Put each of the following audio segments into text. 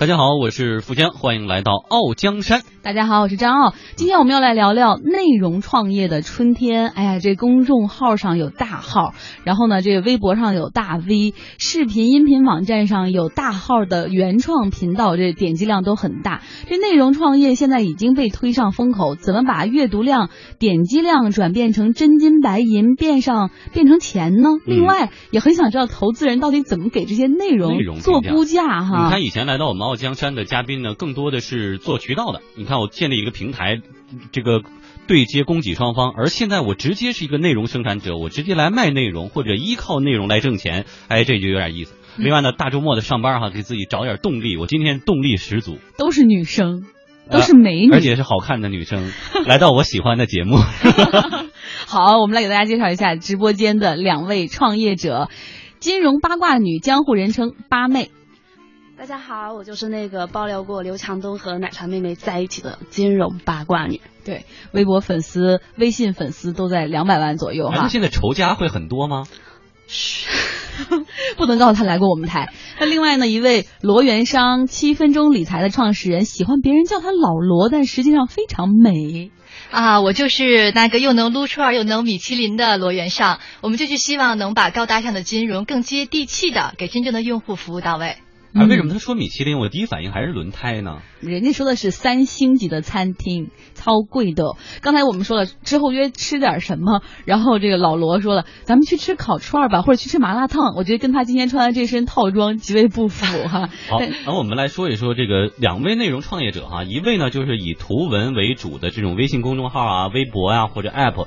大家好，我是富江，欢迎来到傲江山。大家好，我是张傲。今天我们要来聊聊内容创业的春天。哎呀，这公众号上有大号，然后呢，这个微博上有大 V，视频音频网站上有大号的原创频道，这点击量都很大。这内容创业现在已经被推上风口，怎么把阅读量、点击量转变成真金白银，变上变成钱呢？另外，也很想知道投资人到底怎么给这些内容做估价哈。你看以前来到我们傲江山的嘉宾呢，更多的是做渠道的。你看。我建立一个平台，这个对接供给双方，而现在我直接是一个内容生产者，我直接来卖内容或者依靠内容来挣钱，哎，这就有点意思。另外呢，大周末的上班哈，给自己找点动力，我今天动力十足，都是女生，都是美女，而且是好看的女生，来到我喜欢的节目。好，我们来给大家介绍一下直播间的两位创业者，金融八卦女，江湖人称八妹。大家好，我就是那个爆料过刘强东和奶茶妹妹在一起的金融八卦女。对，微博粉丝、微信粉丝都在两百万左右哈。现在仇家会很多吗？嘘，不能告诉他来过我们台。那另外呢，一位罗元商七分钟理财的创始人，喜欢别人叫他老罗，但实际上非常美啊。我就是那个又能撸串又能米其林的罗元商。我们就是希望能把高大上的金融更接地气的给真正的用户服务到位。啊，为什么他说米其林？我第一反应还是轮胎呢。人家说的是三星级的餐厅，超贵的。刚才我们说了，之后约吃点什么，然后这个老罗说了，咱们去吃烤串吧，或者去吃麻辣烫。我觉得跟他今天穿的这身套装极为不符哈。好，那我们来说一说这个两位内容创业者哈，一位呢就是以图文为主的这种微信公众号啊、微博啊或者 App，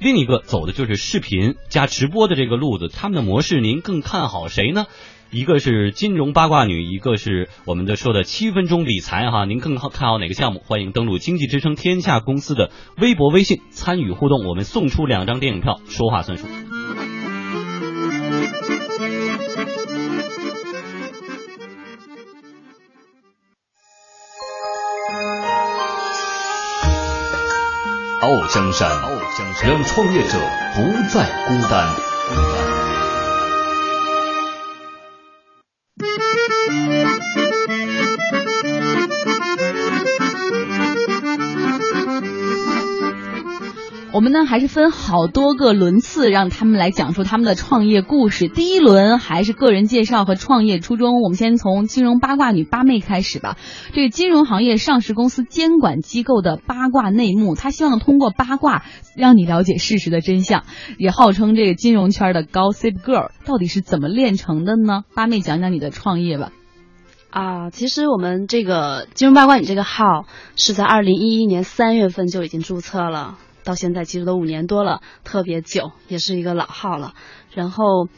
另一个走的就是视频加直播的这个路子。他们的模式您更看好谁呢？一个是金融八卦女，一个是我们的说的七分钟理财哈，您更好看好哪个项目？欢迎登录经济之声天下公司的微博、微信参与互动，我们送出两张电影票，说话算数。傲江山，让创业者不再孤单。我们呢还是分好多个轮次，让他们来讲述他们的创业故事。第一轮还是个人介绍和创业初衷。我们先从金融八卦女八妹开始吧。这个金融行业上市公司监管机构的八卦内幕，他希望通过八卦让你了解事实的真相，也号称这个金融圈的 Gossip Girl，到底是怎么炼成的呢？八妹讲讲你的创业吧。啊，其实我们这个金融八卦女这个号是在二零一一年三月份就已经注册了。到现在其实都五年多了，特别久，也是一个老号了。然后，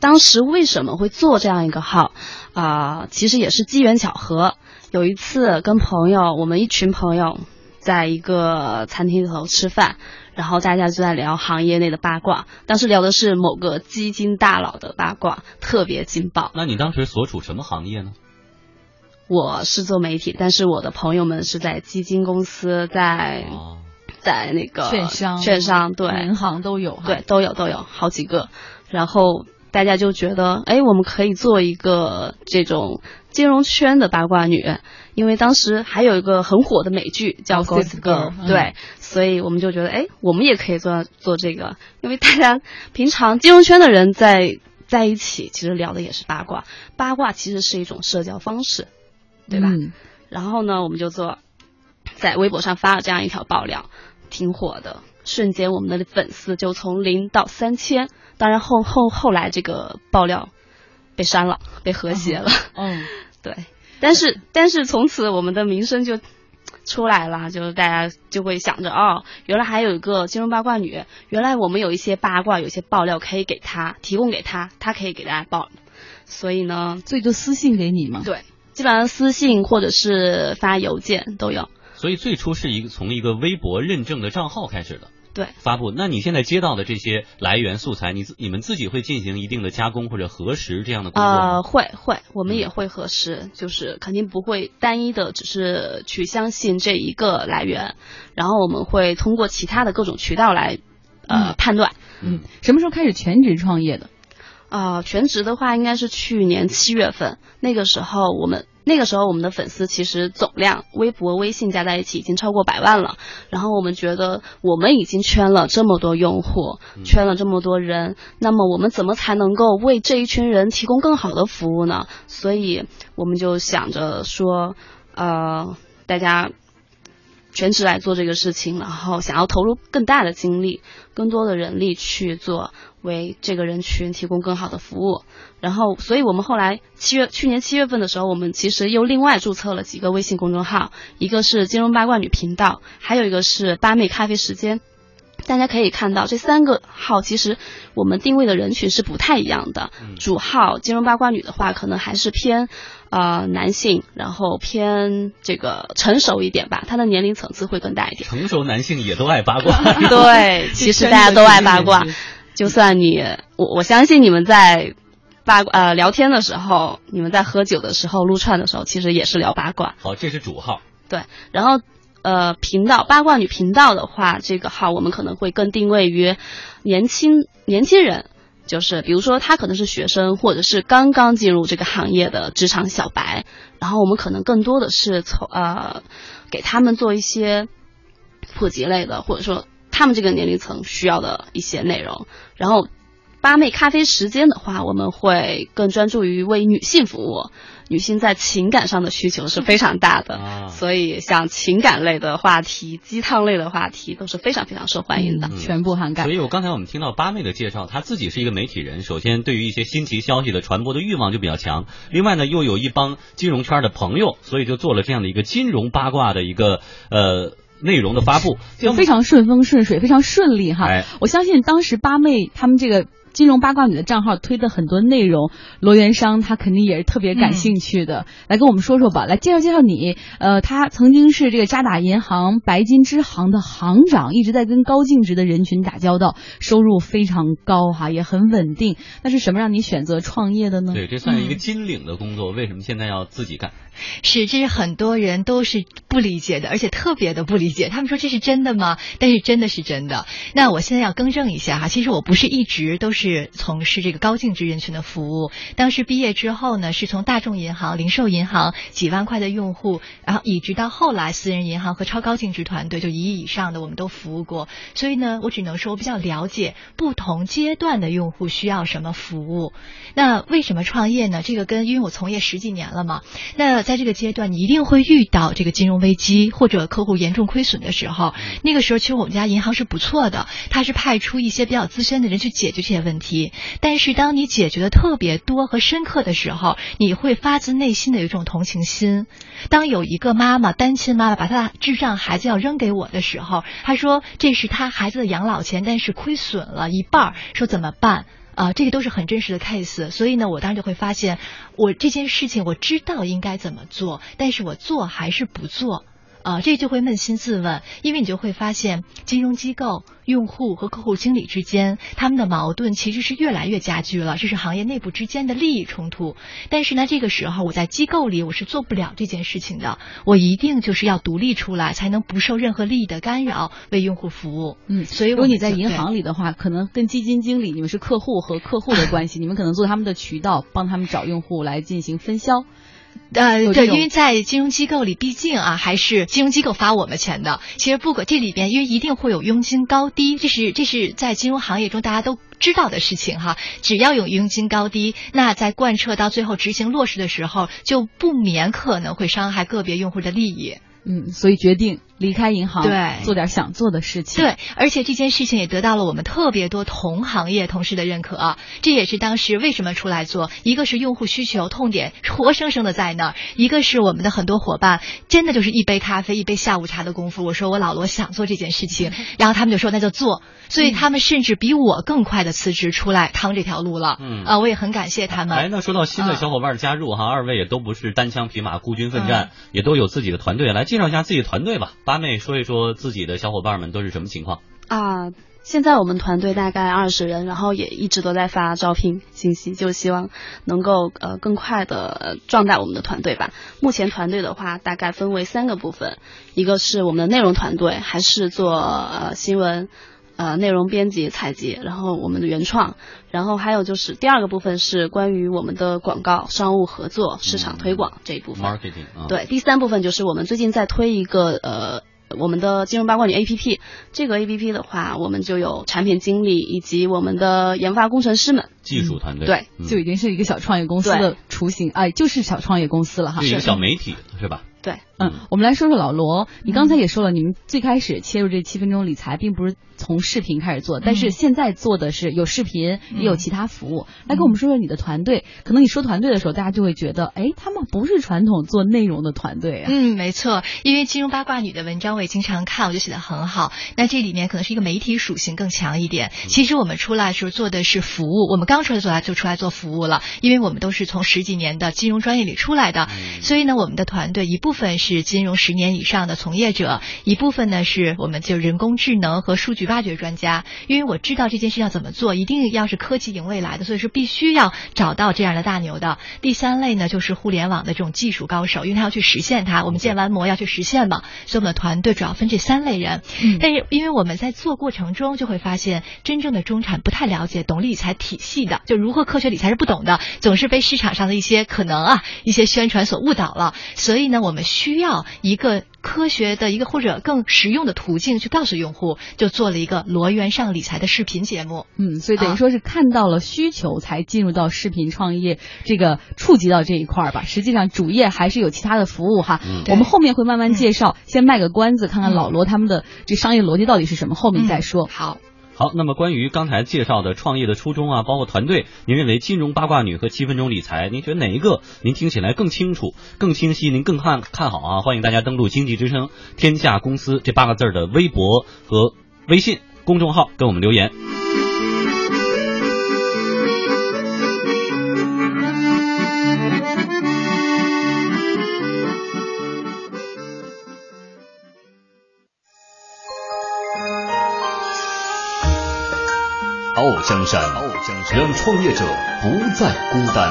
当时为什么会做这样一个号啊？其实也是机缘巧合。有一次跟朋友，我们一群朋友在一个餐厅里头吃饭，然后大家就在聊行业内的八卦。当时聊的是某个基金大佬的八卦，特别劲爆。那你当时所处什么行业呢？我是做媒体，但是我的朋友们是在基金公司，在。在那个券商、券商对。银行都有，对都有都有好几个，然后大家就觉得，哎，我们可以做一个这种金融圈的八卦女，因为当时还有一个很火的美剧叫《Gossip Girl》，对，所以我们就觉得，哎，我们也可以做做这个，因为大家平常金融圈的人在在一起，其实聊的也是八卦，八卦其实是一种社交方式，对吧？然后呢，我们就做在微博上发了这样一条爆料。挺火的，瞬间我们的粉丝就从零到三千。当然后后后来这个爆料被删了，被和谐了。嗯，对。但是但是从此我们的名声就出来了，就是大家就会想着哦，原来还有一个金融八卦女，原来我们有一些八卦、有些爆料可以给她提供给她，她可以给大家报。所以呢，所以就私信给你嘛。对，基本上私信或者是发邮件都有。所以最初是一个从一个微博认证的账号开始的，对，发布。那你现在接到的这些来源素材，你你们自己会进行一定的加工或者核实这样的工作吗？呃，会会，我们也会核实，就是肯定不会单一的只是去相信这一个来源，然后我们会通过其他的各种渠道来呃判断。嗯，什么时候开始全职创业的？啊、全职的话应该是去年七月份，那个时候我们那个时候我们的粉丝其实总量，微博、微信加在一起已经超过百万了。然后我们觉得我们已经圈了这么多用户，圈了这么多人，那么我们怎么才能够为这一群人提供更好的服务呢？所以我们就想着说，呃，大家全职来做这个事情，然后想要投入更大的精力、更多的人力去做，为这个人群提供更好的服务。然后，所以我们后来七月去年七月份的时候，我们其实又另外注册了几个微信公众号，一个是金融八卦女频道，还有一个是八妹咖啡时间。大家可以看到，这三个号其实我们定位的人群是不太一样的。主号金融八卦女的话，可能还是偏呃男性，然后偏这个成熟一点吧，她的年龄层次会更大一点。成熟男性也都爱八卦。对，其实大家都爱八卦，就算你我我相信你们在八卦呃聊天的时候，你们在喝酒的时候撸串的时候，其实也是聊八卦。好，这是主号。对，然后呃频道八卦女频道的话，这个号我们可能会更定位于年轻年轻人。就是比如说他可能是学生，或者是刚刚进入这个行业的职场小白，然后我们可能更多的是从呃给他们做一些普及类的，或者说他们这个年龄层需要的一些内容。然后八妹咖啡时间的话，我们会更专注于为女性服务。女性在情感上的需求是非常大的，啊所以像情感类的话题、鸡汤类的话题都是非常非常受欢迎的。嗯全部涵盖所。以我刚才我们听到八妹的介绍，她自己是一个媒体人，首先对于一些新奇消息的传播的欲望就比较强，另外呢又有一帮金融圈的朋友，所以就做了这样的一个金融八卦的一个呃内容的发布，就非常顺风顺水，非常顺利哈。哎我相信当时八妹他们这个。金融八卦女的账号推的很多内容，罗元商他肯定也是特别感兴趣的，来跟我们说说吧，来介绍介绍你。呃，他曾经是这个渣打银行白金支行的行长，一直在跟高净值的人群打交道，收入非常高哈，也很稳定。那是什么让你选择创业的呢？对，这算是一个金领的工作，为什么现在要自己干？是，这是很多人都是不理解的，而且特别的不理解。他们说这是真的吗？但是真的是真的。那我现在要更正一下哈，其实我不是一直都是是从事这个高净值人群的服务。当时毕业之后呢，是从大众银行、零售银行几万块的用户，然后一直到后来私人银行和超高净值团队，就一亿以上的我们都服务过。所以呢，我只能说我比较了解不同阶段的用户需要什么服务。那为什么创业呢？这个跟因为我从业十几年了嘛。那在这个阶段，你一定会遇到这个金融危机或者客户严重亏损的时候。那个时候，其实我们家银行是不错的，它是派出一些比较资深的人去解决这些问题。问题但是，当你解决的特别多和深刻的时候，你会发自内心的有一种同情心。当有一个妈妈，单亲妈妈把她的智障孩子要扔给我的时候，她说这是她孩子的养老钱，但是亏损了一半，说怎么办？啊、这个都是很真实的 case，所以呢，我当时就会发现，我这件事情我知道应该怎么做，但是我做还是不做。啊，这就会扪心自问，因为你就会发现，金融机构、用户和客户经理之间，他们的矛盾其实是越来越加剧了，这是行业内部之间的利益冲突。但是呢，这个时候我在机构里我是做不了这件事情的，我一定就是要独立出来，才能不受任何利益的干扰，为用户服务。嗯，所以如果你在银行里的话，可能跟基金经理你们是客户和客户的关系，你们可能做他们的渠道，帮他们找用户来进行分销。呃，对，因为在金融机构里，毕竟啊，还是金融机构发我们钱的。其实不管这里边，因为一定会有佣金高低，这是这是在金融行业中大家都知道的事情哈。只要有佣金高低，那在贯彻到最后执行落实的时候，就不免可能会伤害个别用户的利益。嗯，所以决定离开银行，对做点想做的事情。对，而且这件事情也得到了我们特别多同行业同事的认可、啊，这也是当时为什么出来做。一个是用户需求痛点活生生的在那儿，一个是我们的很多伙伴真的就是一杯咖啡、一杯下午茶的功夫。我说我老罗想做这件事情，然后他们就说那就做，所以他们甚至比我更快的辞职出来趟这条路了。嗯啊，我也很感谢他们。哎，那说到新的啊小伙伴加入哈，二位也都不是单枪匹马孤军奋战，嗯也都有自己的团队。来介绍一下自己的团队吧，八妹说一说自己的小伙伴们都是什么情况。啊，现在我们团队大概二十人，然后也一直都在发招聘信息，就希望能够呃更快的壮大我们的团队吧。目前团队的话，大概分为三个部分，一个是我们的内容团队，还是做呃新闻。呃内容编辑、采集，然后我们的原创，然后还有就是第二个部分是关于我们的广告、商务合作、市场推广这一部分。marketing 啊，对，第三部分就是我们最近在推一个呃。我们的金融八卦女 APP，这个 APP 的话，我们就有产品经理以及我们的研发工程师们。技术团队对，嗯就已经是一个小创业公司的雏形，哎，就是小创业公司了哈。是一个小媒体是吧？对，嗯，我们来说说老罗，你刚才也说了，你们最开始切入这七分钟理财，并不是从视频开始做，但是现在做的是有视频，也有其他服务。来跟我们说说你的团队。可能你说团队的时候，大家就会觉得，哎，他们不是传统做内容的团队啊。嗯，没错，因为金融八卦女的文章我也经常看，我就写的很好。那这里面可能是一个媒体属性更强一点。其实我们出来的时候做的是服务，我们刚出来做来就出来做服务了，因为我们都是从十几年的金融专业里出来的，所以呢，我们的团队一部分是金融十年以上的从业者，一部分呢是我们就人工智能和数据挖掘专家。因为我知道这件事要怎么做，一定要是科技赢未来的，所以说必须要找到这样的大牛的。第三类呢就是互联网的这种技术高手，因为他要去实现它，我们建完模要去实现嘛，所以我们的团队主要分这三类人。嗯但是因为我们在做过程中就会发现，真正的中产不太了解懂理财体系的，就如何科学理财是不懂的，总是被市场上的一些可能啊一些宣传所误导了。所以呢，我们需要一个科学的一个或者更实用的途径去告诉用户，就做了一个罗源上理财的视频节目。嗯，所以等于说是看到了需求才进入到视频创业这个触及到这一块儿吧。实际上主业还是有其他的服务哈。嗯我们后面会慢慢介绍，先卖个关子，看看老罗他们的这商业逻辑到底是什么，后面再说。好。好，那么关于刚才介绍的创业的初衷啊，包括团队，您认为金融八卦女和七分钟理财，您觉得哪一个您听起来更清楚、更清晰，您更看看好啊？欢迎大家登录“经济之声天下公司”这八个字的微博和微信公众号，跟我们留言。江山，让创业者不再孤单。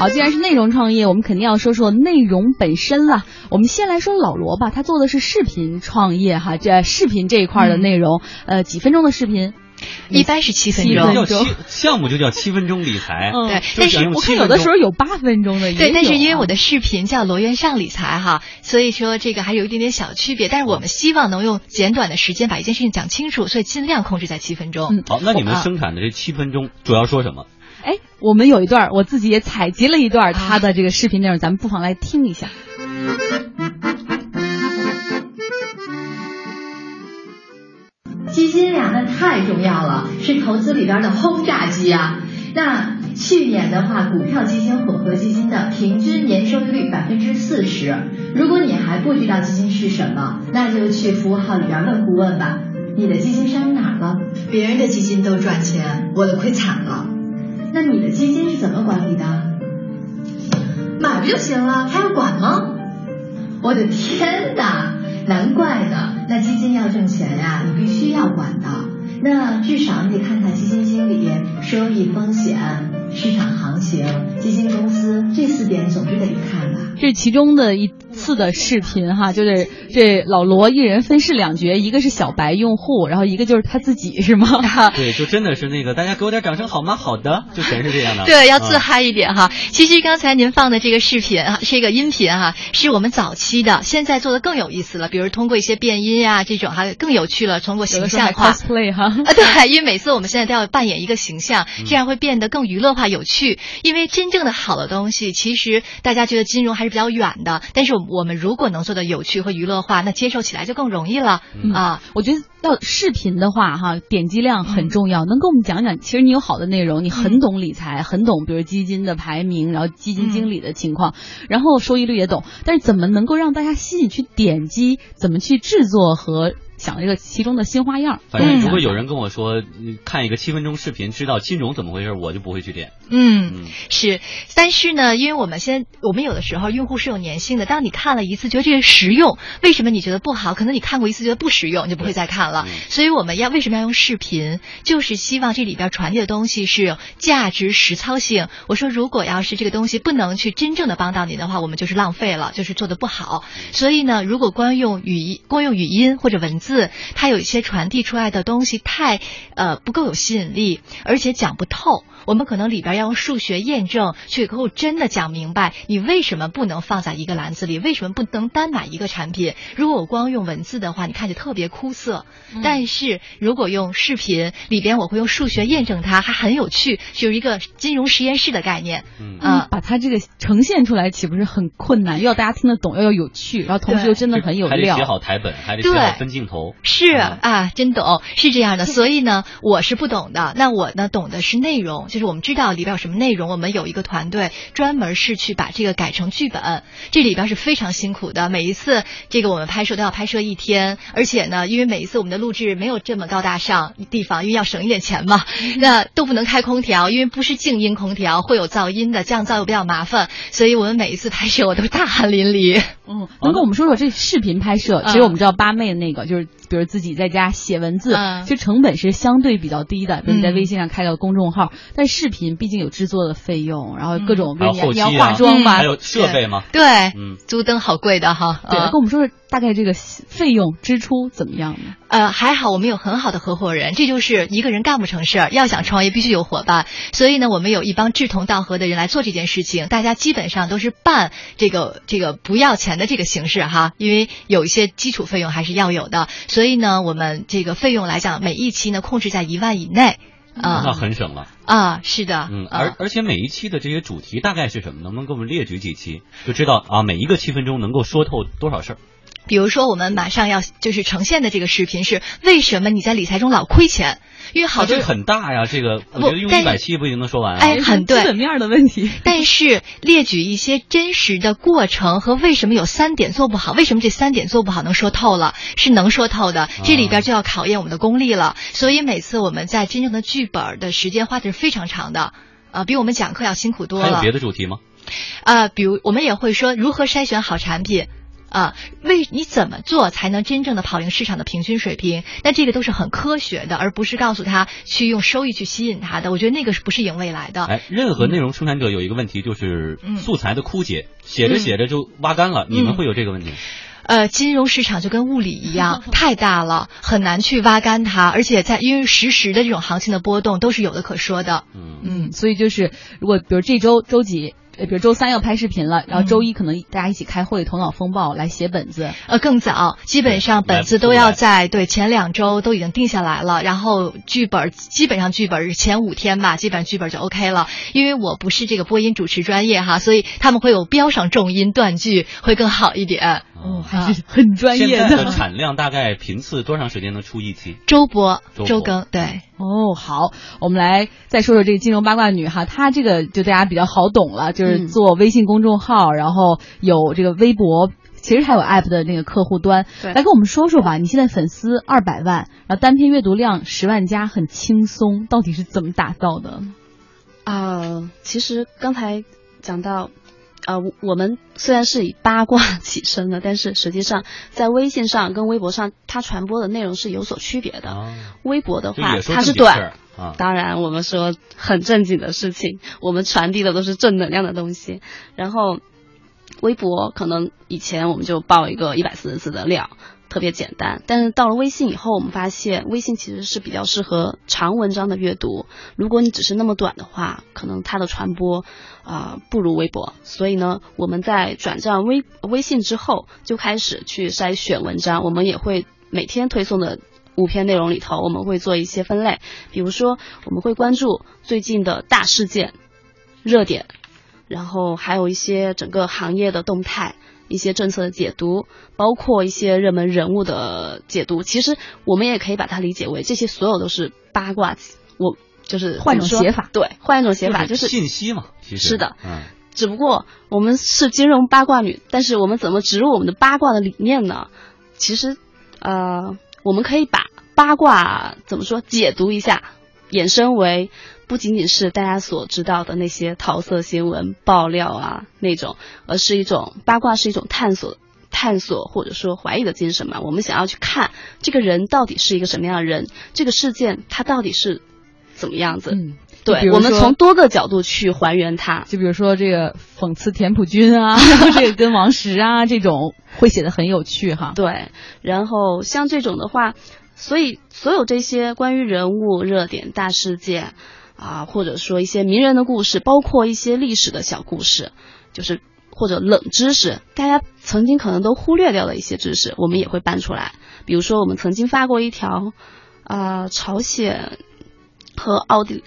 好，既然是内容创业，我们肯定要说说内容本身了。我们先来说老罗吧，他做的是视频创业哈，这视频这一块的内容，呃，几分钟的视频。一般是七分钟，叫七项目就叫七分钟理财，嗯对但是我看7分钟有的时候有八分钟的，也对，但是因为我的视频叫罗源上理财哈，所以说这个还有一点点小区别。但是我们希望能用简短的时间把一件事情讲清楚，所以尽量控制在七分钟。嗯好，那你们啊生产的这七分钟主要说什么？哎，我们有一段，我自己也采集了一段他的这个视频内容，咱们不妨来听一下。基金呀，那太重要了，是投资里边的轰炸机啊。那去年的话，股票基金、混合基金的平均年收益率百分之四十。如果你还不知道基金是什么，那就去服务号里边问顾问吧。你的基金上哪了？别人的基金都赚钱，我的亏惨了。那你的基金是怎么管理的？买不就行了，还要管吗？我的天哪！难怪呢，那基金要挣钱呀，你必须要管的。那至少你得看看基金经理收益、风险、市场行情、基金公司这四点总是得看吧。这是其中的一次的视频哈，就是这老罗一人分饰两角，一个是小白用户，然后一个就是他自己，是吗？对，就真的是那个，大家给我点掌声好吗？好的，就全是这样的。对，要自啊嗨一点哈。其实刚才您放的这个视频啊，这个音频哈，是我们早期的，现在做的更有意思了。比如通过一些变音啊、这种，还更有趣了。通过形象化。cosplay 哈。啊，对，因为每次我们现在都要扮演一个形象，嗯这样会变得更娱乐化、有趣。因为真正的好的东西，其实大家觉得金融还是比较远的，但是我们如果能做的有趣和娱乐化，那接受起来就更容易了、嗯啊。我觉得要视频的话，哈，点击量很重要。能跟我们讲讲，其实你有好的内容，你很懂理财，很懂，比如基金的排名，然后基金经理的情况，然后收益率也懂，但是怎么能够让大家吸引去点击？怎么去制作和想这个其中的新花样。反正如果有人跟我说看一个七分钟视频知道金融怎么回事，我就不会去点。嗯，是。但是呢，因为我们先我们有的时候用户是有粘性的，当你看了一次觉得这个实用，为什么你觉得不好？可能你看过一次觉得不实用，你就不会再看了。所以我们要为什么要用视频？就是希望这里边传递的东西是有价值实操性。我说，如果要是这个东西不能去真正的帮到你的话，我们就是浪费了，就是做的不好。所以呢，如果光用语音、光用语音或者文字，它有一些传递出来的东西太呃不够有吸引力，而且讲不透。我们可能里边要用数学验证，去给客户真的讲明白，你为什么不能放在一个篮子里，为什么不能单买一个产品？如果我光用文字的话，你看着特别枯涩。但是如果用视频，里边我会用数学验证它，还很有趣，就是一个金融实验室的概念。嗯，把它这个呈现出来，岂不是很困难？要大家听得懂，要要有趣，然后同时又真的很有料。还得写好台本，还得写好分镜头。是啊，真懂，是这样的。所以呢，我是不懂的。那我呢，懂的是内容。就是我们知道里边有什么内容，我们有一个团队专门是去把这个改成剧本，这里边是非常辛苦的。每一次这个我们拍摄都要拍摄一天，而且呢，因为每一次我们的录制没有这么高大上地方，因为要省一点钱嘛，那都不能开空调，因为不是静音空调，会有噪音的，降噪又比较麻烦，所以我们每一次拍摄我都大汗淋漓。嗯，能跟我们说说这视频拍摄？其实我们知道八妹的那个就是，比如自己在家写文字，其实成本是相对比较低的，比如你在微信上开个公众号，但视频毕竟有制作的费用，然后各种还有你要化妆吧，还有设备吗？对，嗯，租灯好贵的哈。对，跟我们说说大概这个费用支出怎么样呢？呃，还好我们有很好的合伙人，这就是一个人干不成事儿，要想创业必须有伙伴。所以呢，我们有一帮志同道合的人来做这件事情，大家基本上都是办这个这个不要钱的这个形式哈，因为有一些基础费用还是要有的。所以呢，我们这个费用来讲，每一期呢控制在一万以内。啊，那很省了啊！是的，嗯，而而且每一期的这些主题大概是什么？能不能给我们列举几期，就知道啊，每一个七分钟能够说透多少事儿？比如说，我们马上要就是呈现的这个视频是为什么你在理财中老亏钱？因为好多很大呀，这个我觉得用一百期不一定能说完。哎，很对，基本面的问题。但是列举一些真实的过程和为什么有三点做不好，为什么这三点做不好能说透了，是能说透的。这里边就要考验我们的功力了。所以每次我们在真正的剧本的时间花的是非常长的，啊，比我们讲课要辛苦多了。还有别的主题吗？啊，比如我们也会说如何筛选好产品。啊，为你怎么做才能真正的跑赢市场的平均水平？那这个都是很科学的，而不是告诉他去用收益去吸引他的。我觉得那个是不是赢未来的？哎，任何内容生产者有一个问题就是素材的枯竭，写着写着就挖干了。你们会有这个问题？呃，金融市场就跟物理一样，太大了，很难去挖干它。而且在因为实时的这种行情的波动都是有的可说的。嗯嗯，所以就是如果比如这周周几。呃，比如周三要拍视频了，然后周一可能大家一起开会，头脑风暴来写本子。呃，更早，基本上本子都要在对前两周都已经定下来了，然后剧本基本上剧本前五天吧，基本上剧本就 OK 了。因为我不是这个播音主持专业哈，所以他们会有标上重音断句，会更好一点。哦，还是很专业的。产量大概频次多长时间能出一期？周播，周更，对。哦，好，我们来再说说这个金融八卦女哈，她这个就大家比较好懂了，就是做微信公众号，然后有这个微博，其实还有 app 的那个客户端。来跟我们说说吧，你现在粉丝二百万，然后单篇阅读量十万加，很轻松，到底是怎么打造的？啊，其实刚才讲到。呃，我们虽然是以八卦 起身的，但是实际上在微信上跟微博上，它传播的内容是有所区别的。微博的话，它是短，当然我们说很正经的事情，我们传递的都是正能量的东西。然后，微博可能以前我们就报一个一百四十字的料。特别简单，但是到了微信以后，我们发现微信其实是比较适合长文章的阅读。如果你只是那么短的话，可能它的传播啊不如微博。所以呢，我们在转战微微信之后，就开始去筛选文章。我们也会每天推送的五篇内容里头，我们会做一些分类，比如说我们会关注最近的大事件、热点，然后还有一些整个行业的动态。一些政策的解读，包括一些热门人物的解读，其实我们也可以把它理解为这些所有都是八卦。我就是换一种写法，对，换一种写法就是信息嘛。其实是的，嗯，只不过我们是金融八卦女，但是我们怎么植入我们的八卦的理念呢？其实，呃，我们可以把八卦怎么说解读一下，衍生为不仅仅是大家所知道的那些桃色新闻爆料啊那种，而是一种八卦是一种探索。探索或者说怀疑的精神嘛，我们想要去看这个人到底是一个什么样的人，这个事件他到底是怎么样子？嗯，对，我们从多个角度去还原它。就比如说这个讽刺田朴珺啊，这个跟王石啊这种会写的很有趣哈。对，然后像这种的话，所以所有这些关于人物热点大事件啊，或者说一些名人的故事，包括一些历史的小故事，就是。或者冷知识，大家曾经可能都忽略掉的一些知识，我们也会搬出来。比如说，我们曾经发过一条，啊，朝鲜和奥地。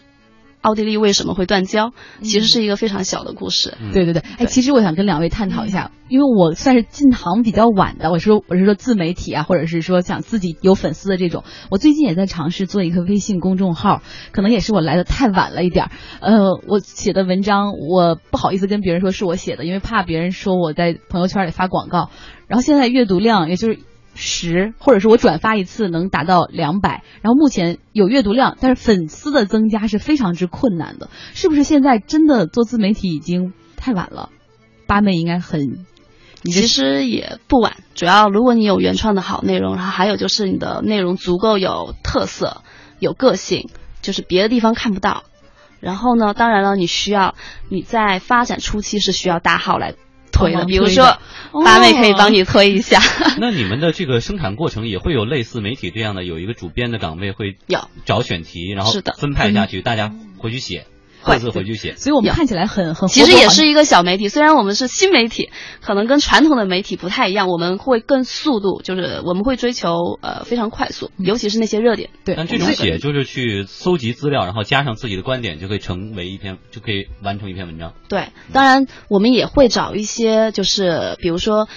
奥地利为什么会断交？其实是一个非常小的故事。对对对，哎，其实我想跟两位探讨一下，因为我算是进行比较晚的，我说我是说自媒体啊，或者是说想自己有粉丝的这种。我最近也在尝试做一个微信公众号，可能也是我来的太晚了一点儿。呃，我写的文章我不好意思跟别人说是我写的，因为怕别人说我在朋友圈里发广告。然后现在阅读量也就是。十，或者是我转发一次能达到两百，然后目前有阅读量，但是粉丝的增加是非常之困难的，是不是？现在真的做自媒体已经太晚了，八妹应该很，其实也不晚，主要如果你有原创的好内容，然后还有就是你的内容足够有特色、有个性，就是别的地方看不到。然后呢，当然了，你需要你在发展初期是需要大号来。推的，比如说八妹可以帮你推一下。那你们的这个生产过程也会有类似媒体这样的，有一个主编的岗位会有。找选题，然后分派下去，大家回去写。各自回去写，所以我们看起来很很。其实也是一个小媒体，虽然我们是新媒体，可能跟传统的媒体不太一样，我们会更速度，就是我们会追求呃非常快速，尤其是那些热点。对，但这种写就是去搜集资料，然后加上自己的观点，就可以成为一篇，就可以完成一篇文章。对，当然我们也会找一些，就是比如说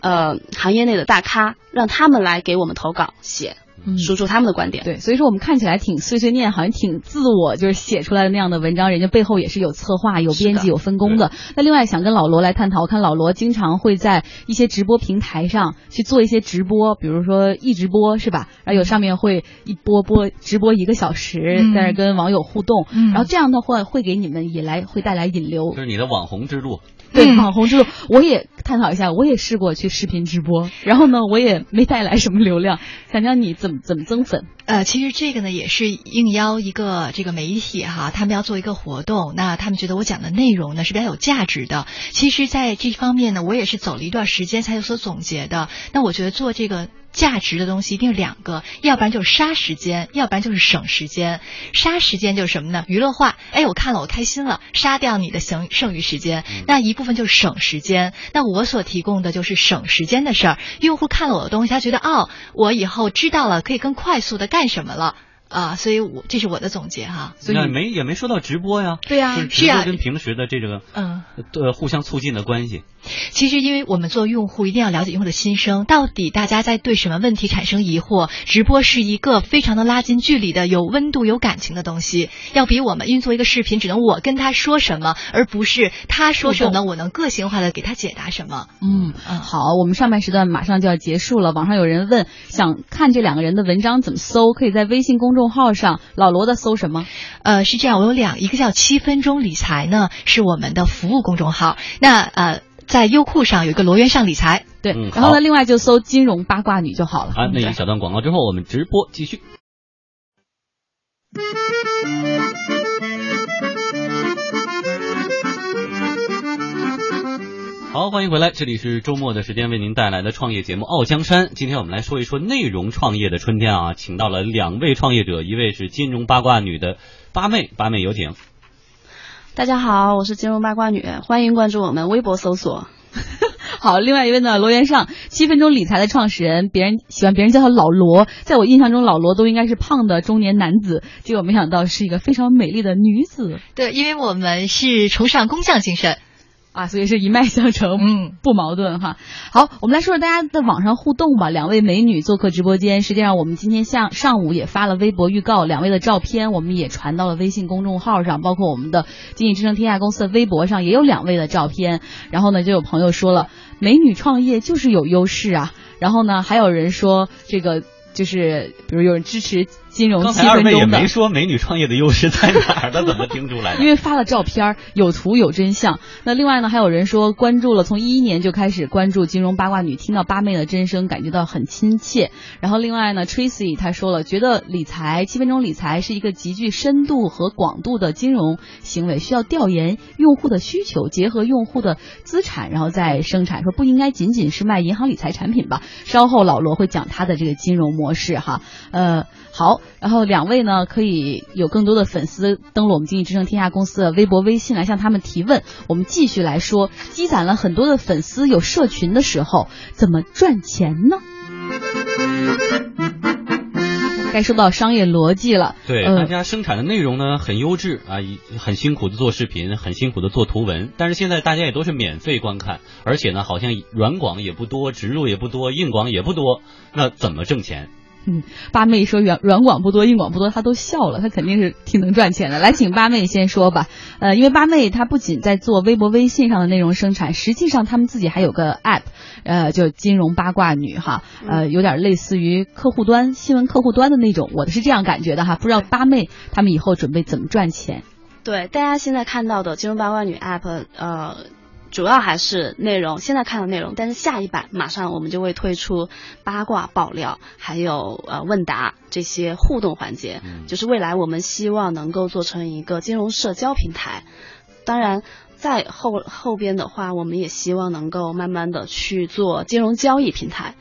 呃行业内的大咖，让他们来给我们投稿写。输出他们的观点，对，所以说我们看起来挺碎碎念，好像挺自我，就是写出来的那样的文章，人家背后也是有策划、有编辑、有分工的。那另外想跟老罗来探讨，我看老罗经常会在一些直播平台上去做一些直播，比如说一直播是吧？然后有上面会一播播直播一个小时，在那跟网友互动，然后这样的话会给你们也来会带来引流，就是你的网红之路。对网红之路，我也探讨一下，我也试过去视频直播，然后呢，我也没带来什么流量。想想你怎么怎么增粉？呃，其实这个呢，也是应邀一个这个媒体哈，他们要做一个活动，那他们觉得我讲的内容呢是比较有价值的。其实，在这方面呢，我也是走了一段时间才有所总结的。那我觉得做这个。价值的东西一定两个，要不然就是杀时间，要不然就是省时间。杀时间就是什么呢？娱乐化。哎，我看了我开心了，杀掉你的剩剩余时间。那一部分就是省时间。那我所提供的就是省时间的事儿。用户看了我的东西，他觉得哦，我以后知道了可以更快速的干什么了。啊，所以我这是我的总结哈。所以没也没说到直播呀。对呀，是啊，跟平时的这个嗯呃互相促进的关系。其实，因为我们做用户一定要了解用户的心声，到底大家在对什么问题产生疑惑。直播是一个非常的拉近距离的、有温度、有感情的东西，要比我们运作一个视频，只能我跟他说什么，而不是他说什么，我能个性化的给他解答什么。嗯嗯，好，我们上半时段马上就要结束了。网上有人问，想看这两个人的文章怎么搜？可以在微信公众号上，老罗的搜什么？呃，是这样，我有两，一个叫七分钟理财呢，是我们的服务公众号。那呃，在优酷上有一个罗源上理财，对，然后呢，另外就搜金融八卦女就好了。啊，那一小段广告之后，我们直播继续。好，欢迎回来，这里是周末的时间为您带来的创业节目《傲江山》。今天我们来说一说内容创业的春天啊，请到了两位创业者，一位是金融八卦女的八妹，八妹有请。大家好，我是金融八卦女，欢迎关注我们微博搜索。好，另外一位呢，罗元尚，七分钟理财的创始人，别人喜欢别人叫他老罗，在我印象中，老罗都应该是胖的中年男子，结果没想到是一个非常美丽的女子。对，因为我们是崇尚工匠精神。啊，所以是一脉相承，嗯，不矛盾哈。好，我们来说说大家在网上互动吧。两位美女做客直播间，实际上我们今天下上午也发了微博预告，两位的照片我们也传到了微信公众号上，包括我们的经济之声天下公司的微博上也有两位的照片。然后呢，就有朋友说了，美女创业就是有优势啊。然后呢，还有人说这个。就是比如有人支持金融刚才二位也没。说美女创业的优势在哪儿，他怎么听出来的？因为发了照片儿，有图有真相。那另外呢，还有人说关注了，从一一年就开始关注金融八卦女，听到八妹的真声，感觉到很亲切。然后另外呢，Tracy 她说了，觉得理财七分钟理财是一个极具深度和广度的金融行为，需要调研用户的需求，结合用户的资产，然后再生产。说不应该仅仅是卖银行理财产品吧？稍后老罗会讲他的这个金融模式哈。呃，好，然后两位呢可以有更多的粉丝登录我们经济之声天下公司的微博、微信来向他们提问。我们继续来说，积攒了很多的粉丝，有社群的时候怎么赚钱呢？该说到商业逻辑了，对，呃大家生产的内容呢很优质啊，很辛苦的做视频，很辛苦的做图文，但是现在大家也都是免费观看，而且呢好像软广也不多，植入也不多，硬广也不多，那怎么挣钱？嗯，八妹说软软广不多，硬广不多，她都笑了，她肯定是挺能赚钱的。来，请八妹先说吧。呃，因为八妹她不仅在做微博、微信上的内容生产，实际上他们自己还有个 app，呃，就金融八卦女哈，呃，有点类似于客户端新闻客户端的那种，我的是这样感觉的哈。不知道八妹他们以后准备怎么赚钱？对，大家现在看到的金融八卦女 App，呃，主要还是内容，现在看的内容，但是下一版马上我们就会推出八卦爆料，还有呃问答这些互动环节，嗯就是未来我们希望能够做成一个金融社交平台。当然，在后后边的话，我们也希望能够慢慢的去做金融交易平台。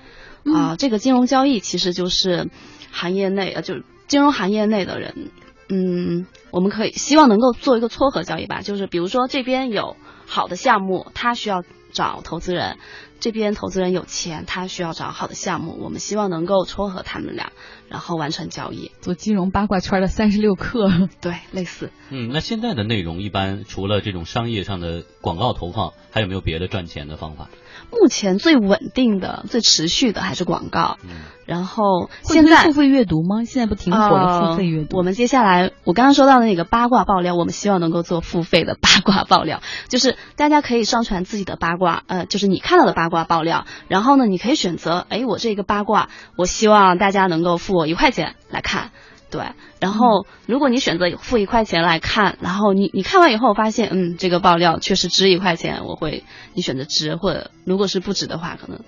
啊、这个金融交易其实就是行业内呃，就是金融行业内的人，嗯，我们可以希望能够做一个撮合交易吧，就是比如说这边有好的项目，他需要找投资人，这边投资人有钱，他需要找好的项目，我们希望能够撮合他们俩，然后完成交易。做金融八卦圈的三十六氪，对，类似。嗯，那现在的内容一般除了这种商业上的广告投放，还有没有别的赚钱的方法？目前最稳定的、最持续的还是广告，嗯然后现在付费阅读吗？现在不挺火的付费阅读？呃我们接下来，我刚刚说到的那个八卦爆料，我们希望能够做付费的八卦爆料，就是大家可以上传自己的八卦，呃，就是你看到的八卦爆料，然后呢，你可以选择，哎，我这个八卦，我希望大家能够付我一块钱来看。对，然后如果你选择付一块钱来看，然后你你看完以后发现，嗯，这个爆料确实值一块钱，我会你选择值，或者如果是不值的话，可能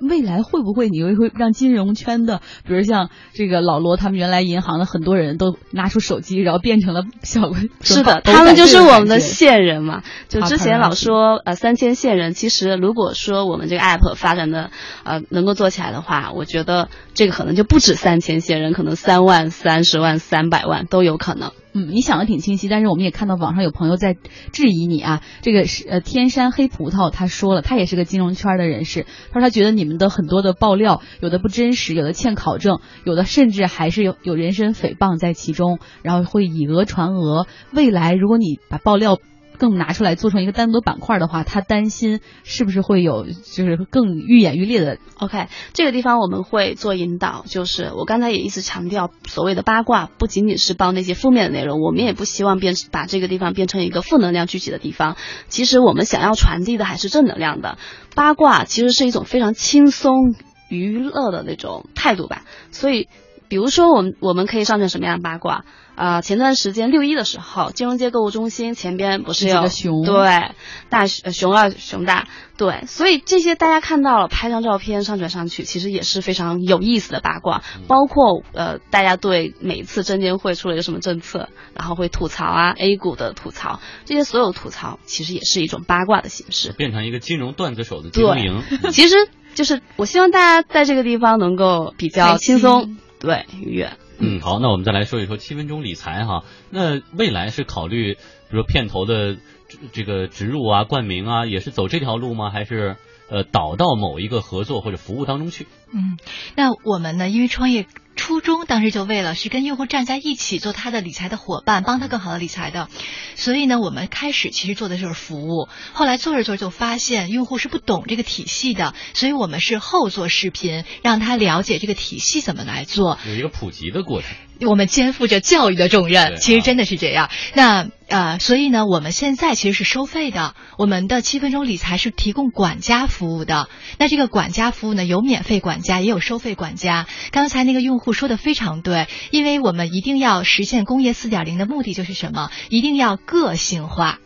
未来会不会你会会让金融圈的，比如像这个老罗他们原来银行的很多人都拿出手机，然后变成了小是的，他们就是我们的线人嘛。就之前老说呃三千线人，其实如果说我们这个 app 发展的呃能够做起来的话，我觉得这个可能就不止三千线人，可能三万、三十万、三百万都有可能。嗯，你想的挺清晰，但是我们也看到网上有朋友在质疑你啊。这个是呃天山黑葡萄他说了，他也是个金融圈的人士，他说他觉得你们的很多的爆料有的不真实，有的欠考证，有的甚至还是有有人身诽谤在其中，然后会以讹传讹。未来如果你把爆料更拿出来做成一个单独板块的话，他担心是不是会有就是更愈演愈烈的 OK，这个地方我们会做引导，就是我刚才也一直强调，所谓的八卦不仅仅是报那些负面的内容，我们也不希望变把这个地方变成一个负能量聚集的地方。其实我们想要传递的还是正能量的。八卦其实是一种非常轻松娱乐的那种态度吧，所以。比如说，我们我们可以上传什么样的八卦？啊、前段时间六一的时候，金融街购物中心前边不是几有个熊对大呃熊二熊大对，所以这些大家看到了，拍张照片上传上去，其实也是非常有意思的八卦。包括呃，大家对每一次证监会出了一个什么政策，然后会吐槽啊，A 股的吐槽，这些所有吐槽其实也是一种八卦的形式。变成一个金融段子手的金融营。其实就是我希望大家在这个地方能够比较轻松，对愉悦。嗯，好，那我们再来说一说七分钟理财哈。那未来是考虑，比如说片头的这这个植入啊、冠名啊，也是走这条路吗？还是呃导到某一个合作或者服务当中去？嗯，那我们呢？因为创业初衷当时就为了是跟用户站在一起，做他的理财的伙伴，帮他更好的理财的，所以呢，我们开始其实做的就是服务。后来做着做着就发现用户是不懂这个体系的，所以我们是后做视频，让他了解这个体系怎么来做。有一个普及的过程。我们肩负着教育的重任，其实真的是这样。那呃，所以呢，我们现在其实是收费的。我们的七分钟理财是提供管家服务的。那这个管家服务呢，有免费管家，也有收费管家。刚才那个用户说的非常对，因为我们一定要实现工业四点零的目的就是什么？一定要个性化。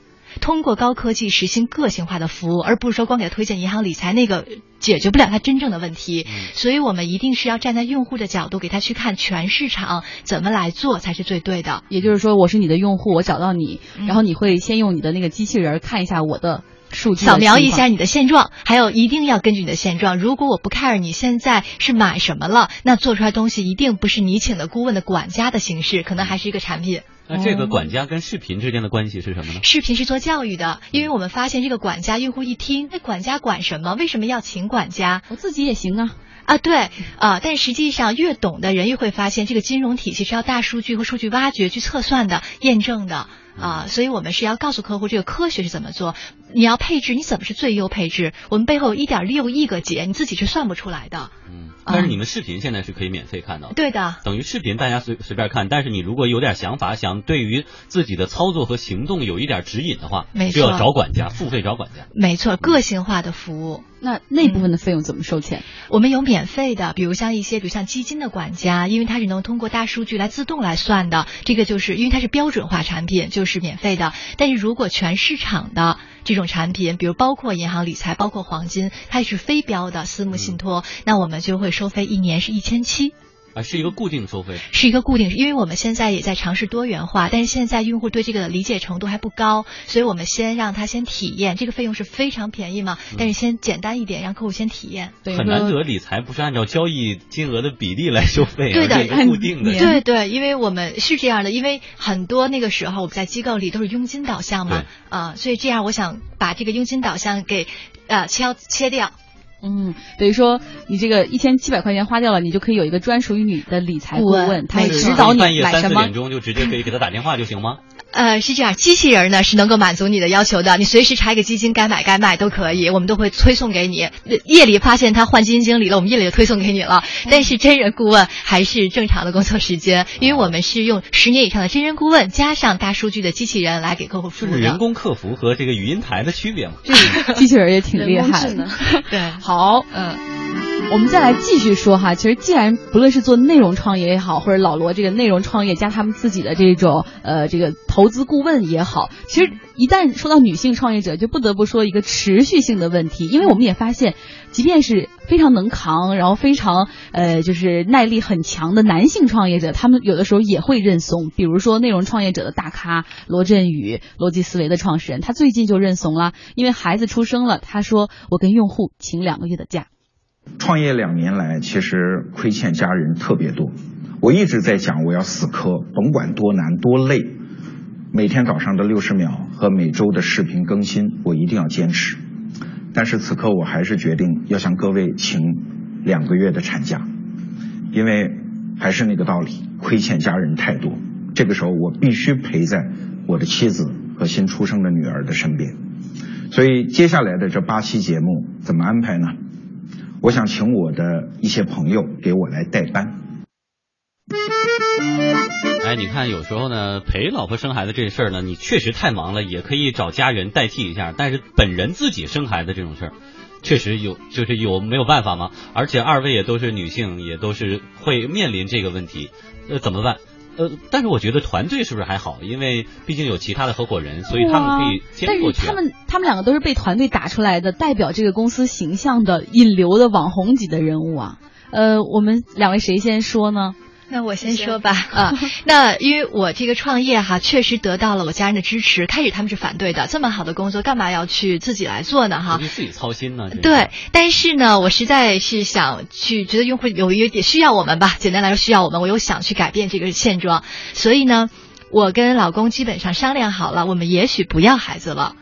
通过高科技实行个性化的服务，而不是说光给他推荐银行理财，那个解决不了他真正的问题。所以我们一定是要站在用户的角度，给他去看全市场怎么来做才是最对的。也就是说，我是你的用户，我找到你，然后你会先用你的那个机器人看一下我的数据，扫描一下你的现状，还有一定要根据你的现状。如果我不 care 你现在是买什么了，那做出来东西一定不是你请的顾问的管家的形式，可能还是一个产品。那这个管家跟视频之间的关系是什么呢？视频是做教育的，因为我们发现这个管家用户一听，那管家管什么？为什么要请管家？我自己也行啊。啊，对啊，但实际上越懂的人越会发现，这个金融体系是要大数据和数据挖掘、去测算的、验证的啊。所以我们是要告诉客户这个科学是怎么做。你要配置，你怎么是最优配置？我们背后有一点六亿个解，你自己是算不出来的。嗯。但是你们视频现在是可以免费看到的，对的，等于视频大家随随便看。但是你如果有点想法，想对于自己的操作和行动有一点指引的话，就要找管家，付费找管家。没错，个性化的服务。那那部分的费用怎么收钱？我们有免费的，比如像一些，比如像基金的管家，因为它是能通过大数据来自动来算的，这个就是因为它是标准化产品，就是免费的。但是如果全市场的这种产品，比如包括银行理财，包括黄金，它是非标的私募信托，那我们就会收费一年是一千七。啊，是一个固定收费，是一个固定，因为我们现在也在尝试多元化，但是现在用户对这个的理解程度还不高，所以我们先让他先体验，这个费用是非常便宜嘛，但是先简单一点，让客户先体验。对很难得理财不是按照交易金额的比例来收费，对的，固定的。对对，因为我们是这样的，因为很多那个时候我们在机构里都是佣金导向嘛，啊，所以这样我想把这个佣金导向给呃切切掉。嗯，等于说你这个一千七百块钱花掉了，你就可以有一个专属于你的理财顾问，他指导你买什么。半夜三四点钟就直接可以给他打电话就行吗？呃，是这样，机器人呢是能够满足你的要求的，你随时查一个基金该买该卖都可以，我们都会推送给你。夜里发现他换基金经理了，我们夜里就推送给你了。但是真人顾问还是正常的工作时间，因为我们是用十年以上的真人顾问加上大数据的机器人来给客户服务。是人工客服和这个语音台的区别吗？这机器人也挺厉害的。对，好，嗯。我们再来继续说哈，其实既然不论是做内容创业也好，或者老罗这个内容创业加他们自己的这种呃这个投资顾问也好，其实一旦说到女性创业者，就不得不说一个持续性的问题，因为我们也发现，即便是非常能扛，然后非常呃就是耐力很强的男性创业者，他们有的时候也会认怂。比如说内容创业者的大咖罗振宇，逻辑思维的创始人，他最近就认怂了，因为孩子出生了，他说我跟用户请两个月的假。创业两年来，其实亏欠家人特别多。我一直在讲，我要死磕，甭管多难多累，每天早上的六十秒和每周的视频更新，我一定要坚持。但是此刻，我还是决定要向各位请两个月的产假，因为还是那个道理，亏欠家人太多。这个时候，我必须陪在我的妻子和新出生的女儿的身边。所以，接下来的这八期节目怎么安排呢？我想请我的一些朋友给我来代班。哎，你看，有时候呢，陪老婆生孩子这事儿呢，你确实太忙了，也可以找家人代替一下。但是本人自己生孩子这种事儿，确实有，就是有没有办法吗？而且二位也都是女性，也都是会面临这个问题，呃，怎么办？呃，但是我觉得团队是不是还好？因为毕竟有其他的合伙人，所以他们可以但是他们他们两个都是被团队打出来的，代表这个公司形象的引流的网红级的人物啊。呃，我们两位谁先说呢？那我先说吧 啊，那因为我这个创业哈，确实得到了我家人的支持。开始他们是反对的，这么好的工作干嘛要去自己来做呢？哈，自己操心呢。对，但是呢，我实在是想去，觉得用户有一点需要我们吧。简单来说，需要我们，我又想去改变这个现状，所以呢，我跟老公基本上商量好了，我们也许不要孩子了。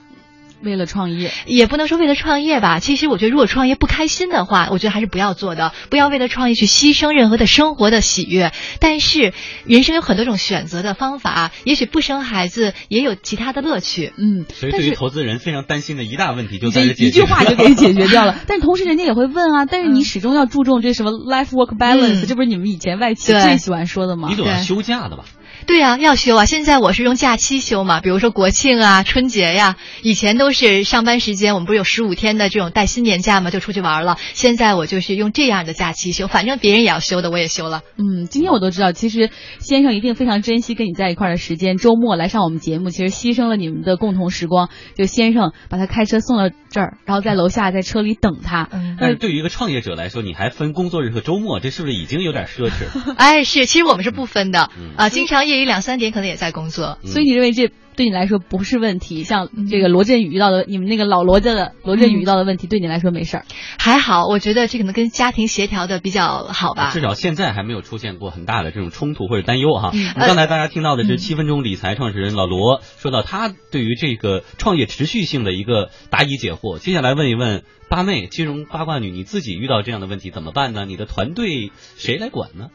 为了创业，也不能说为了创业吧。其实我觉得，如果创业不开心的话，我觉得还是不要做的。不要为了创业去牺牲任何的生活的喜悦。但是人生有很多种选择的方法，也许不生孩子也有其他的乐趣。嗯，所以对于投资人非常担心的一大问题就在这一句话就给解决掉了。但是同时人家也会问啊，但是你始终要注重这什么 life work balance，这不是你们以前外企最喜欢说的吗？你总要休假的吧？对呀、要休啊！现在我是用假期休嘛，比如说国庆啊、春节呀。以前都是上班时间，我们不是有十五天的这种带薪年假嘛，就出去玩了。现在我就是用这样的假期休，反正别人也要休的，我也休了。嗯，今天我都知道，其实先生一定非常珍惜跟你在一块儿的时间。周末来上我们节目，其实牺牲了你们的共同时光。就先生把他开车送到这儿，然后在楼下在车里等他。嗯，但是对于一个创业者来说，你还分工作日和周末，这是不是已经有点奢侈？哎，是，其实我们是不分的嗯啊，经常夜里两三点可能也在工作。嗯所以你认为这对你来说不是问题？像这个罗振宇遇到的，你们那个老罗家的罗振宇遇到的问题，对你来说没事儿。还好，我觉得这可能跟家庭协调的比较好吧至。少现在还没有出现过很大的这种冲突或者担忧哈。刚才大家听到的是七分钟理财创始人老罗说到他对于这个创业持续性的一个答疑解惑。接下来问一问八妹金融八卦女，你自己遇到这样的问题怎么办呢？你的团队谁来管呢？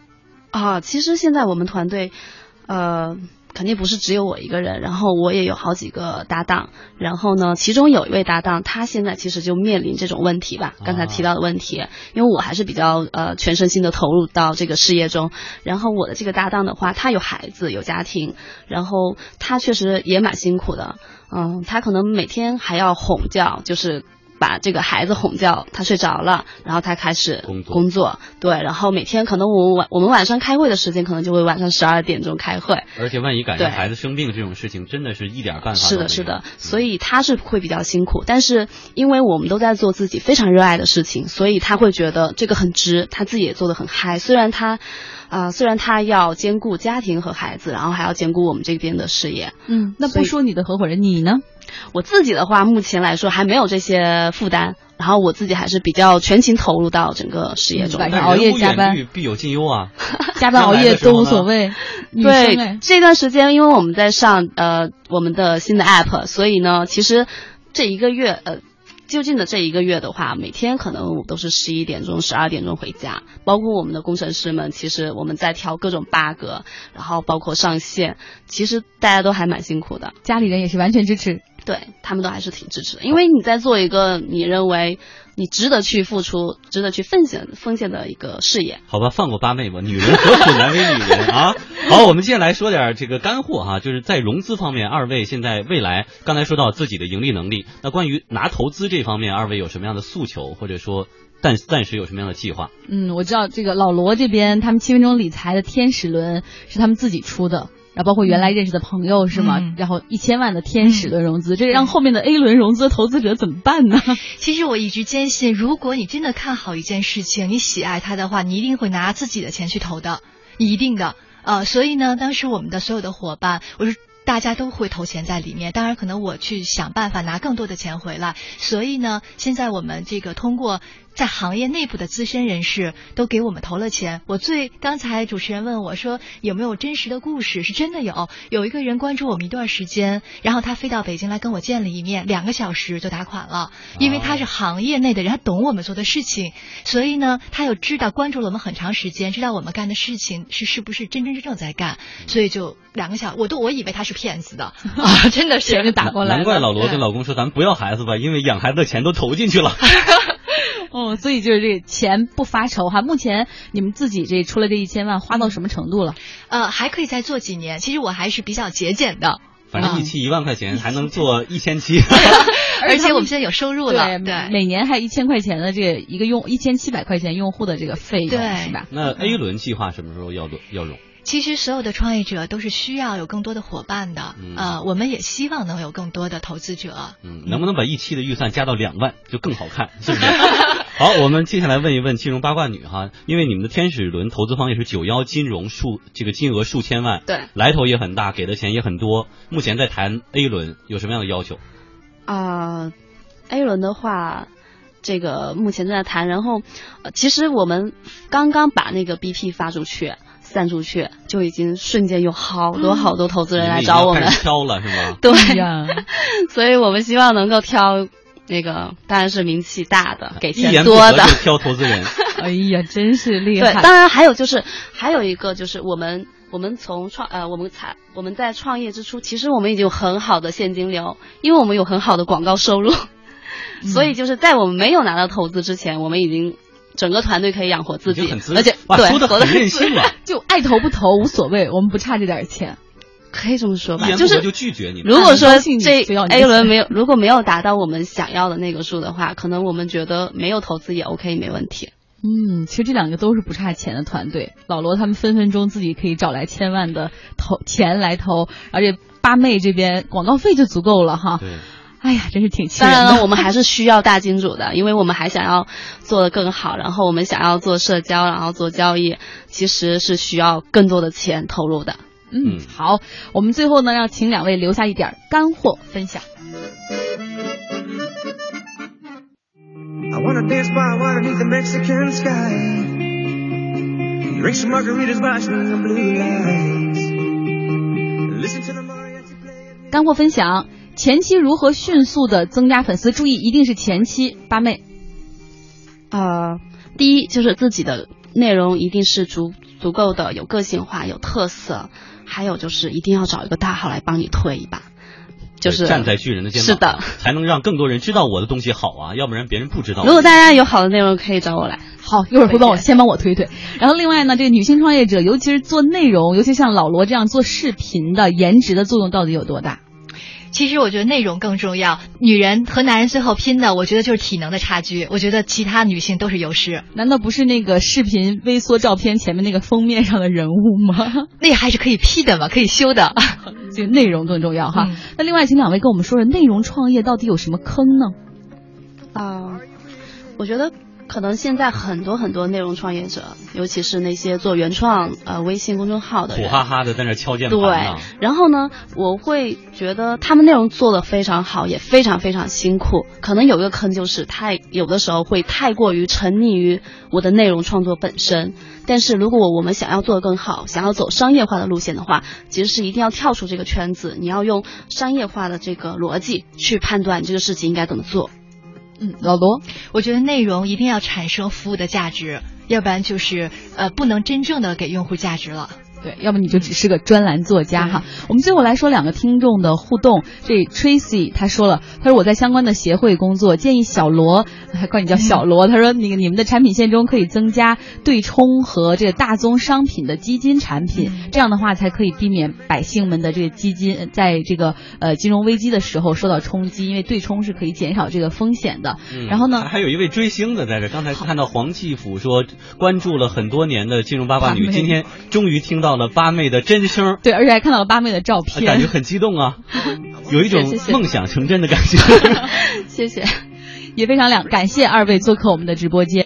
啊，其实现在我们团队，呃，肯定不是只有我一个人，然后我也有好几个搭档，然后呢，其中有一位搭档，他现在其实就面临这种问题吧，刚才提到的问题，因为我还是比较呃全身心的投入到这个事业中，然后我的这个搭档的话，他有孩子有家庭，然后他确实也蛮辛苦的，嗯，他可能每天还要哄觉，就是。把这个孩子哄觉，他睡着了，然后他开始工作。工作，对，然后每天可能我们晚我们晚上开会的时间，可能就会晚上十二点钟开会，而且万一赶上孩子生病这种事情，真的是一点办法是的，是的，所以他是会比较辛苦，但是因为我们都在做自己非常热爱的事情，所以他会觉得这个很值，他自己也做的很嗨。虽然他，啊、虽然他要兼顾家庭和孩子，然后还要兼顾我们这边的事业。嗯，那不说你的合伙人，你呢？我自己的话，目前来说还没有这些负担，然后我自己还是比较全情投入到整个事业中的。晚上熬夜加班必有近忧啊。加班熬夜都无所谓。对，这段时间因为我们在上呃我们的新的 app，所以呢，其实这一个月呃。就近的这一个月的话，每天可能我都是十一点钟、十二点钟回家，包括我们的工程师们，其实我们在调各种 bug，然后包括上线，其实大家都还蛮辛苦的。家里人也是完全支持。对他们都还是挺支持的，因为你在做一个你认为你值得去付出、值得去奉献奉献的一个事业。好吧，放过八妹吧，女人何苦难为女人啊！好，我们接下来说点这个干货哈，就是在融资方面，二位现在未来刚才说到自己的盈利能力，那关于拿投资这方面，二位有什么样的诉求，或者说暂暂时有什么样的计划？嗯，我知道这个老罗这边，他们七分钟理财的天使轮是他们自己出的。然后包括原来认识的朋友是吗？嗯然后一千万的天使轮融资，这让后面的 A 轮融资的投资者怎么办呢？其实我一直坚信，如果你真的看好一件事情，你喜爱它的话，你一定会拿自己的钱去投的，一定的。呃，所以呢，当时我们的所有的伙伴，我是。大家都会投钱在里面，当然可能我去想办法拿更多的钱回来。所以呢，现在我们这个通过在行业内部的资深人士都给我们投了钱。我最刚才主持人问我说有没有真实的故事，是真的有。有一个人关注我们一段时间，然后他飞到北京来跟我见了一面，两个小时就打款了，因为他是行业内的人，他懂我们做的事情，所以呢，他又知道关注了我们很长时间，知道我们干的事情是是不是真真正正在干，所以就两个小时，我都我以为他是骗子的 啊，真的是打过来。难怪老罗对跟老公说，咱们不要孩子吧，因为养孩子的钱都投进去了。哦，所以就是这个钱不发愁哈。目前你们自己这出了这一千万，花到什么程度了？呃，还可以再做几年。其实我还是比较节俭的，反正一期一万块钱，还能做一千期。而且我们现在有收入了，对，对每年还一千块钱的这个一个用一千七百块钱用户的这个费用，对是吧？那 A 轮计划什么时候要要融？其实所有的创业者都是需要有更多的伙伴的，嗯呃，我们也希望能有更多的投资者。嗯，能不能把一期的预算加到两万，就更好看，是不是？好，我们接下来问一问金融八卦女哈，因为你们的天使轮投资方也是九幺金融数，这个金额数千万，对，来头也很大，给的钱也很多。目前在谈 A 轮，有什么样的要求？啊、a 轮的话，这个目前正在谈，然后、呃其实我们刚刚把那个 BP 发出去。散出去，就已经瞬间有好多好多投资人来找我们。挑了是吗？对哎呀，所以我们希望能够挑那个，当然是名气大的，给钱多的。挑投资人。哎呀，真是厉对，害！当然还有就是还有一个就是我们我们从创呃我们才我们在创业之初，其实我们已经有很好的现金流，因为我们有很好的广告收入，所以就是在我们没有拿到投资之前，我们已经整个团队可以养活自己，很而且对，说的很任性了，就爱投不投无所谓，我们不差这点钱。可以这么说吧，就是就拒绝你。如果说这就要你 A 轮没有，如果没有达到我们想要的那个数的话，可能我们觉得没有投资也 OK，没问题。嗯，其实这两个都是不差钱的团队，老罗他们分分钟自己可以找来千万的投钱来投，而且八妹这边广告费就足够了哈。对，哎呀，真是挺气人的。当然了，我们还是需要大金主的，因为我们还想要做得更好，然后我们想要做社交，然后做交易，其实是需要更多的钱投入的。嗯，好，我们最后呢要请两位留下一点干货分享。I wanna dance by water beneath the Mexican sky. Drink some margaritas watch the blue lights. Listen to the mariachi play. 干货分享：前期如何迅速的增加粉丝？注意，一定是前期。八妹，呃，第一就是自己的内容一定是足足够的有个性化、有特色，还有就是一定要找一个大号来帮你推一把，就是站在巨人的肩膀，是的，才能让更多人知道我的东西好啊，要不然别人不知道。如果大家有好的内容，可以找我来。好，一会儿会帮我先帮我推推。然后另外呢，这个女性创业者，尤其是做内容，尤其像老罗这样做视频的，颜值的作用到底有多大？其实我觉得内容更重要。女人和男人最后拼的，我觉得就是体能的差距。我觉得其他女性都是优势。难道不是那个视频微缩照片前面那个封面上的人物吗？那还是可以 P 的嘛，可以修的。这个内容更重要哈。嗯那另外，请两位跟我们说说内容创业到底有什么坑呢？啊、我觉得可能现在很多很多内容创业者，尤其是那些做原创呃微信公众号的苦，哈哈的在那敲键盘对。，然后呢，我会觉得他们内容做的非常好，也非常非常辛苦。可能有一个坑就是太有的时候会太过于沉溺于我的内容创作本身。但是如果我们想要做得更好，想要走商业化的路线的话，其实是一定要跳出这个圈子，你要用商业化的这个逻辑去判断这个事情应该怎么做。嗯，老罗，我觉得内容一定要产生服务的价值，要不然就是呃不能真正的给用户价值了。对，要不你就只是个专栏作家哈。我们最后来说两个听众的互动。这 Tracy 他说了，他说我在相关的协会工作，建议小罗 还管你叫小罗。他说那个你们的产品线中可以增加对冲和这个大宗商品的基金产品，这样的话才可以避免百姓们的这个基金呃在这个呃金融危机的时候受到冲击，因为对冲是可以减少这个风险的。嗯然后呢还还有一位追星的在这，刚才看到黄继甫说关注了很多年的金融八卦女，今天终于听到了八妹的真声，对，而且还看到了八妹的照片，感觉很激动啊，有一种梦想成真的感觉。谢谢。也非常两感谢二位做客我们的直播间。